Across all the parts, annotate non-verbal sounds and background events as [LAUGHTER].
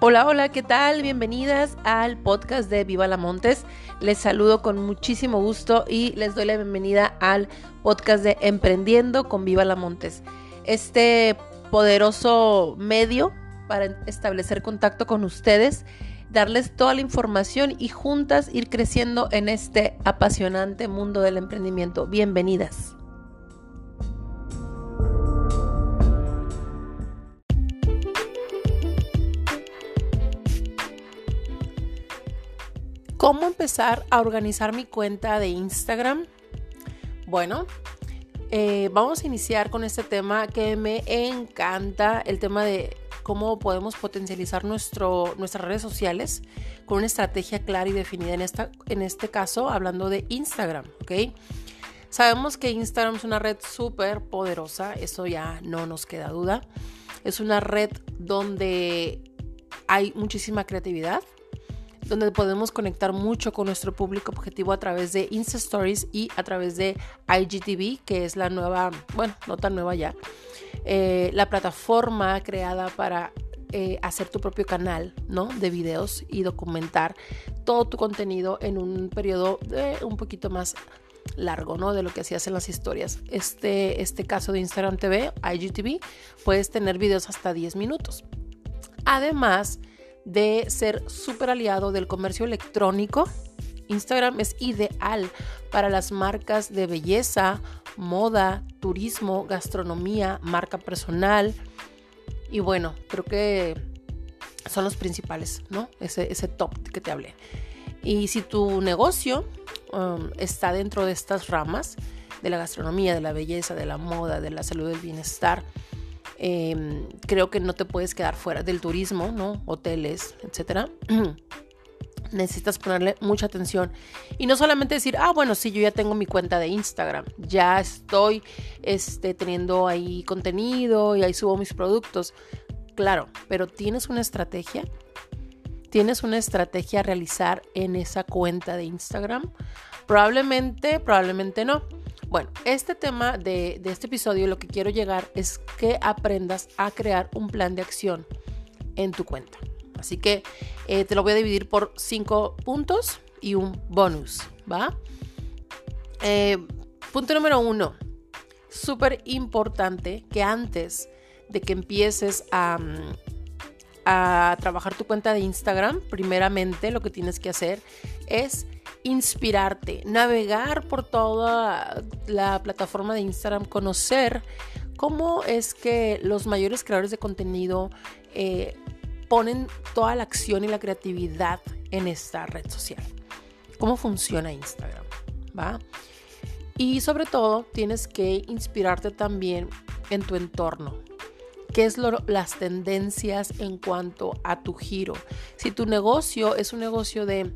Hola, hola, ¿qué tal? Bienvenidas al podcast de Viva la Montes. Les saludo con muchísimo gusto y les doy la bienvenida al podcast de Emprendiendo con Viva la Montes. Este poderoso medio para establecer contacto con ustedes, darles toda la información y juntas ir creciendo en este apasionante mundo del emprendimiento. Bienvenidas. ¿Cómo empezar a organizar mi cuenta de Instagram? Bueno, eh, vamos a iniciar con este tema que me encanta, el tema de cómo podemos potencializar nuestro, nuestras redes sociales con una estrategia clara y definida, en, esta, en este caso hablando de Instagram, ¿ok? Sabemos que Instagram es una red súper poderosa, eso ya no nos queda duda. Es una red donde hay muchísima creatividad, donde podemos conectar mucho con nuestro público objetivo a través de Insta Stories y a través de IGTV, que es la nueva, bueno, no tan nueva ya, eh, la plataforma creada para eh, hacer tu propio canal, ¿no? De videos y documentar todo tu contenido en un periodo de un poquito más largo, ¿no? De lo que hacías en las historias. Este, este caso de Instagram TV, IGTV, puedes tener videos hasta 10 minutos. Además, de ser súper aliado del comercio electrónico. Instagram es ideal para las marcas de belleza, moda, turismo, gastronomía, marca personal. Y bueno, creo que son los principales, ¿no? Ese, ese top que te hablé. Y si tu negocio um, está dentro de estas ramas, de la gastronomía, de la belleza, de la moda, de la salud, del bienestar, Em, creo que no te puedes quedar fuera del turismo, ¿no? Hoteles, etcétera. [CLEARS THROAT] Necesitas ponerle mucha atención y no solamente decir, ah, bueno, sí, yo ya tengo mi cuenta de Instagram, ya estoy este, teniendo ahí contenido y ahí subo mis productos. Claro, pero tienes una estrategia, tienes una estrategia a realizar en esa cuenta de Instagram. Probablemente, probablemente no. Bueno, este tema de, este episodio lo que quiero llegar es que aprendas a crear un plan de acción en tu cuenta. Así que eh, te lo voy a dividir por cinco puntos y un bonus, ¿va? Eh, punto número uno, súper importante que antes de que empieces a, a trabajar tu cuenta de Instagram, primeramente lo que tienes que hacer es inspirarte, navegar por toda la plataforma de Instagram, conocer cómo es que los mayores creadores de contenido eh, ponen toda la acción y la creatividad en esta red social. ¿Cómo funciona Instagram? ¿Va? Y sobre todo tienes que inspirarte también en tu entorno. ¿Qué es las tendencias en cuanto a tu giro? Si tu negocio es un negocio de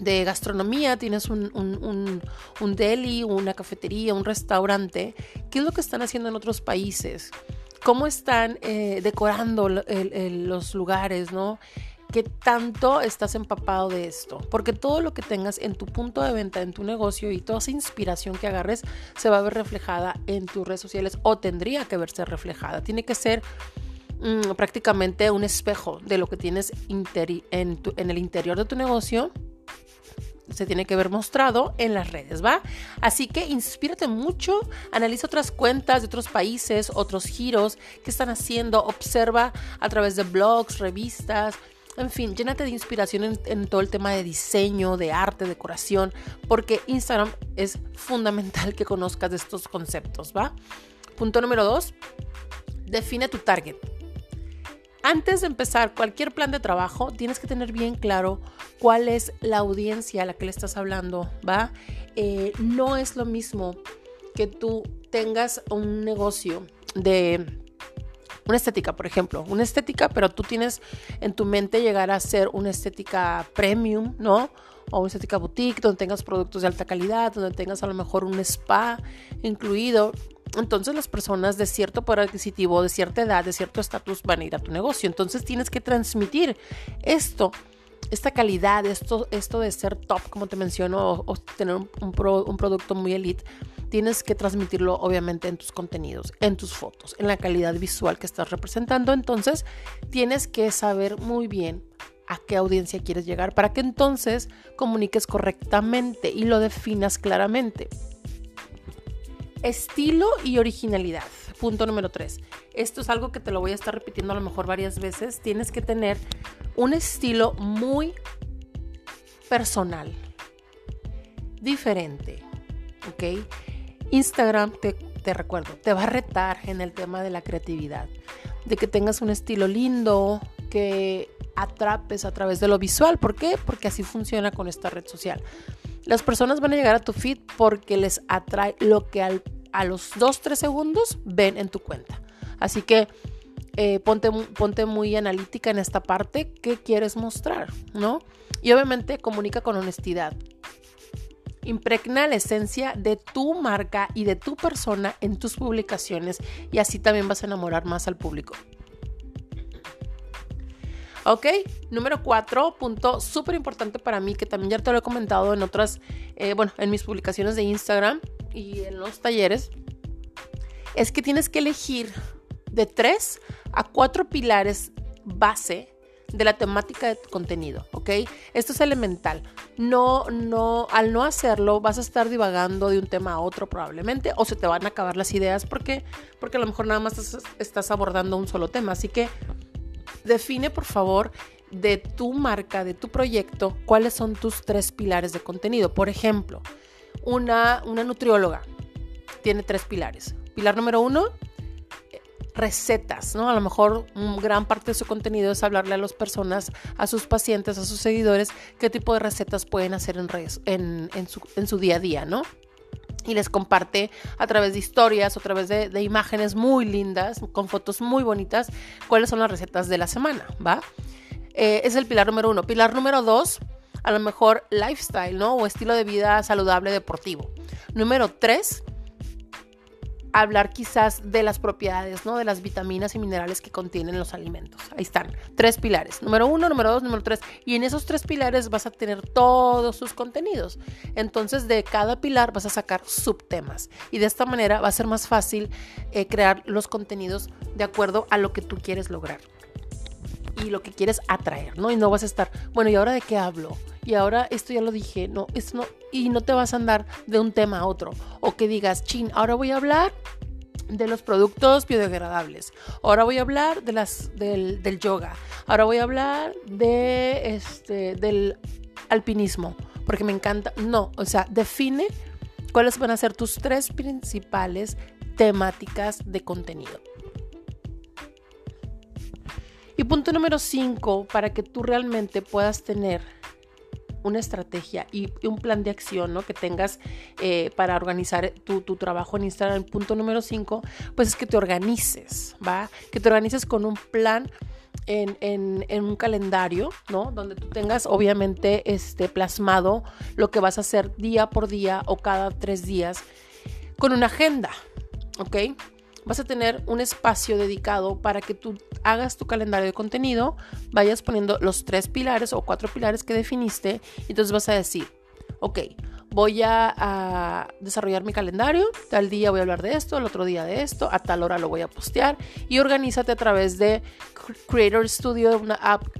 de gastronomía, tienes un, un, deli, una cafetería, un restaurante, ¿qué es lo que están haciendo en otros países? ¿Cómo están eh, decorando los lugares, no? ¿Qué tanto estás empapado de esto? Porque todo lo que tengas en tu punto de venta, en tu negocio y toda esa inspiración que agarres se va a ver reflejada en tus redes sociales o tendría que verse reflejada. Tiene que ser mm, prácticamente un espejo de lo que tienes en, en el interior de tu negocio se tiene que ver mostrado en las redes, ¿va? Así que inspírate mucho, analiza otras cuentas de otros países, otros giros que están haciendo, observa a través de blogs, revistas, en fin, llénate de inspiración en, todo el tema de diseño, de arte, decoración, porque Instagram es fundamental que conozcas estos conceptos, ¿va? Punto número dos, define tu target. Antes de empezar cualquier plan de trabajo, tienes que tener bien claro cuál es la audiencia a la que le estás hablando, ¿va? Eh, no es lo mismo que tú tengas un negocio de una estética, por ejemplo, una estética, pero tú tienes en tu mente llegar a ser una estética premium, ¿no? O una estética boutique, donde tengas productos de alta calidad, donde tengas a lo mejor un spa incluido entonces las personas de cierto poder adquisitivo, de cierta edad, de cierto estatus van a ir a tu negocio. Entonces tienes que transmitir esto, esta calidad, esto, esto de ser top, como te menciono, o, tener un, producto muy elite. tienes que transmitirlo obviamente en tus contenidos, en tus fotos, en la calidad visual que estás representando. Entonces, tienes que saber muy bien a qué audiencia quieres llegar para que entonces comuniques correctamente y lo definas claramente. Estilo y originalidad. Punto número tres. Esto es algo que te lo voy a estar repitiendo a lo mejor varias veces. Tienes que tener un estilo muy personal, diferente. ¿Ok? Instagram, te, te recuerdo, te va a retar en el tema de la creatividad, de que tengas un estilo lindo, que atrapes a través de lo visual. ¿Por qué? Porque así funciona con esta red social. Las personas van a llegar a tu feed porque les atrae lo que a los 2-3 segundos ven en tu cuenta. Así que eh, ponte, ponte muy analítica en esta parte. ¿Qué quieres mostrar? ¿No? Y obviamente comunica con honestidad. Impregna la esencia de tu marca y de tu persona en tus publicaciones y así también vas a enamorar más al público. Ok, número cuatro, punto súper importante para mí, que también ya te lo he comentado en otras, eh, bueno, en mis publicaciones de Instagram y en los talleres, es que tienes que elegir de tres a cuatro pilares base de la temática de tu contenido, ¿ok? Esto es elemental. No, no, al no hacerlo vas a estar divagando de un tema a otro probablemente o se te van a acabar las ideas porque, porque a lo mejor nada más estás, estás abordando un solo tema. Así que define por favor de tu marca, de tu proyecto, cuáles son tus tres pilares de contenido. Por ejemplo, una, una nutrióloga tiene tres pilares. Pilar número uno, recetas, ¿no? A lo mejor gran parte de su contenido es hablarle a las personas, a sus pacientes, a sus seguidores, qué tipo de recetas pueden hacer en, su, en su día a día, ¿no? Y les comparte a través de historias a través de, imágenes muy lindas, con fotos muy bonitas, cuáles son las recetas de la semana, ¿va? Eh, es el pilar número uno. Pilar número dos, a lo mejor lifestyle, ¿no? O estilo de vida saludable deportivo. Número tres, hablar quizás de las propiedades, ¿no? De las vitaminas y minerales que contienen los alimentos. Ahí están, tres pilares. Número uno, número dos, número tres. Y en esos tres pilares vas a tener todos sus contenidos. Entonces, de cada pilar vas a sacar subtemas. Y de esta manera va a ser más fácil eh, crear los contenidos de acuerdo a lo que tú quieres lograr y lo que quieres atraer, ¿no? Y no vas a estar, bueno, ¿y ahora de qué hablo? Y ahora esto ya lo dije, no, esto no, y no te vas a andar de un tema a otro. O que digas, chin, ahora voy a hablar de los productos biodegradables. Ahora voy a hablar de las, del, del yoga. Ahora voy a hablar de este, del alpinismo, porque me encanta. No, o sea, define cuáles van a ser tus tres principales temáticas de contenido. Y punto número 5, para que tú realmente puedas tener una estrategia y un plan de acción ¿no? que tengas eh, para organizar tu, trabajo en Instagram. Punto número 5, pues es que te organices, ¿va? Que te organices con un plan. En, en, un calendario, ¿no? Donde tú tengas obviamente este, plasmado lo que vas a hacer día por día o cada tres días con una agenda, ¿ok? Vas a tener un espacio dedicado para que tú hagas tu calendario de contenido, vayas poniendo los tres pilares o cuatro pilares que definiste y entonces vas a decir, ok, voy a, desarrollar mi calendario, tal día voy a hablar de esto, el otro día de esto, a tal hora lo voy a postear y organízate a través de Creator Studio,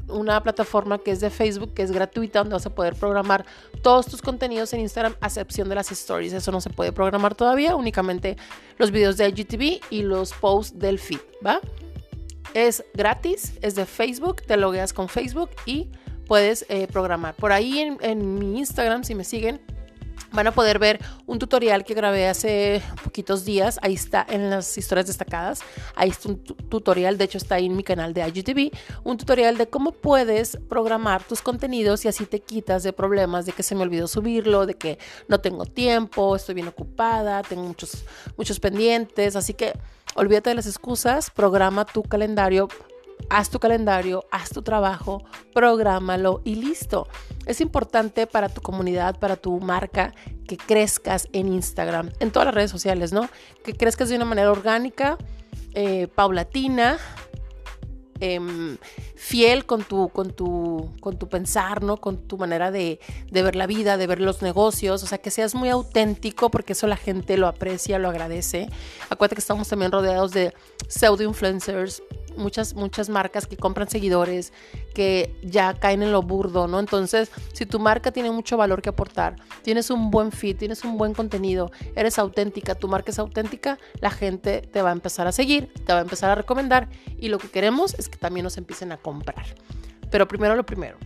una plataforma que es de Facebook, que es gratuita, donde vas a poder programar todos tus contenidos en Instagram, a excepción de las stories. Eso no se puede programar todavía, únicamente los videos de IGTV y los posts del feed, ¿va? Es gratis, es de Facebook, te logueas con Facebook y puedes eh, programar. Por ahí en mi Instagram, si me siguen, van a poder ver un tutorial que grabé hace poquitos días. Ahí está en las historias destacadas. Ahí está un tutorial, de hecho está ahí en mi canal de IGTV, un tutorial de cómo puedes programar tus contenidos y así te quitas de problemas de que se me olvidó subirlo, de que no tengo tiempo, estoy bien ocupada, tengo muchos, muchos pendientes. Así que olvídate de las excusas, programa tu calendario haz tu calendario, haz tu trabajo, prográmalo y listo. Es importante para tu comunidad, para tu marca, que crezcas en Instagram, en todas las redes sociales, ¿no? Que crezcas de una manera orgánica, eh, paulatina, em, fiel con tu, con, tu, con tu pensar, ¿no? Con tu manera de, de, ver la vida, de ver los negocios, o sea, que seas muy auténtico porque eso la gente lo aprecia, lo agradece. Acuérdate que estamos también rodeados de pseudo influencers, muchas, muchas marcas que compran seguidores, que ya caen en lo burdo, ¿no? Entonces, si tu marca tiene mucho valor que aportar, tienes un buen fit, tienes un buen contenido, eres auténtica, tu marca es auténtica, la gente te va a empezar a seguir, te va a empezar a recomendar y lo que queremos es que también nos empiecen a comprar. Pero primero lo primero,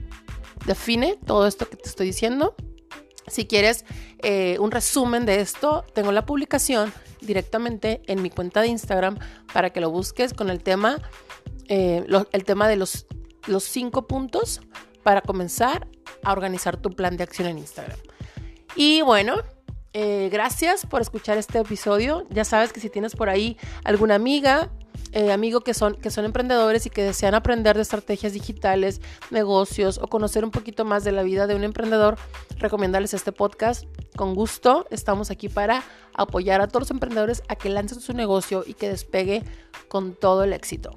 define todo esto que te estoy diciendo. Si quieres eh, un resumen de esto, tengo la publicación directamente en mi cuenta de Instagram para que lo busques con el tema, eh, el tema de los, los cinco puntos para comenzar a organizar tu plan de acción en Instagram. Y bueno, eh, gracias por escuchar este episodio. Ya sabes que si tienes por ahí alguna amiga, eh, amigo que son, que son emprendedores y que desean aprender de estrategias digitales, negocios o conocer un poquito más de la vida de un emprendedor, recomendarles este podcast. Con gusto, estamos aquí para apoyar a todos los emprendedores a que lancen su negocio y que despegue con todo el éxito.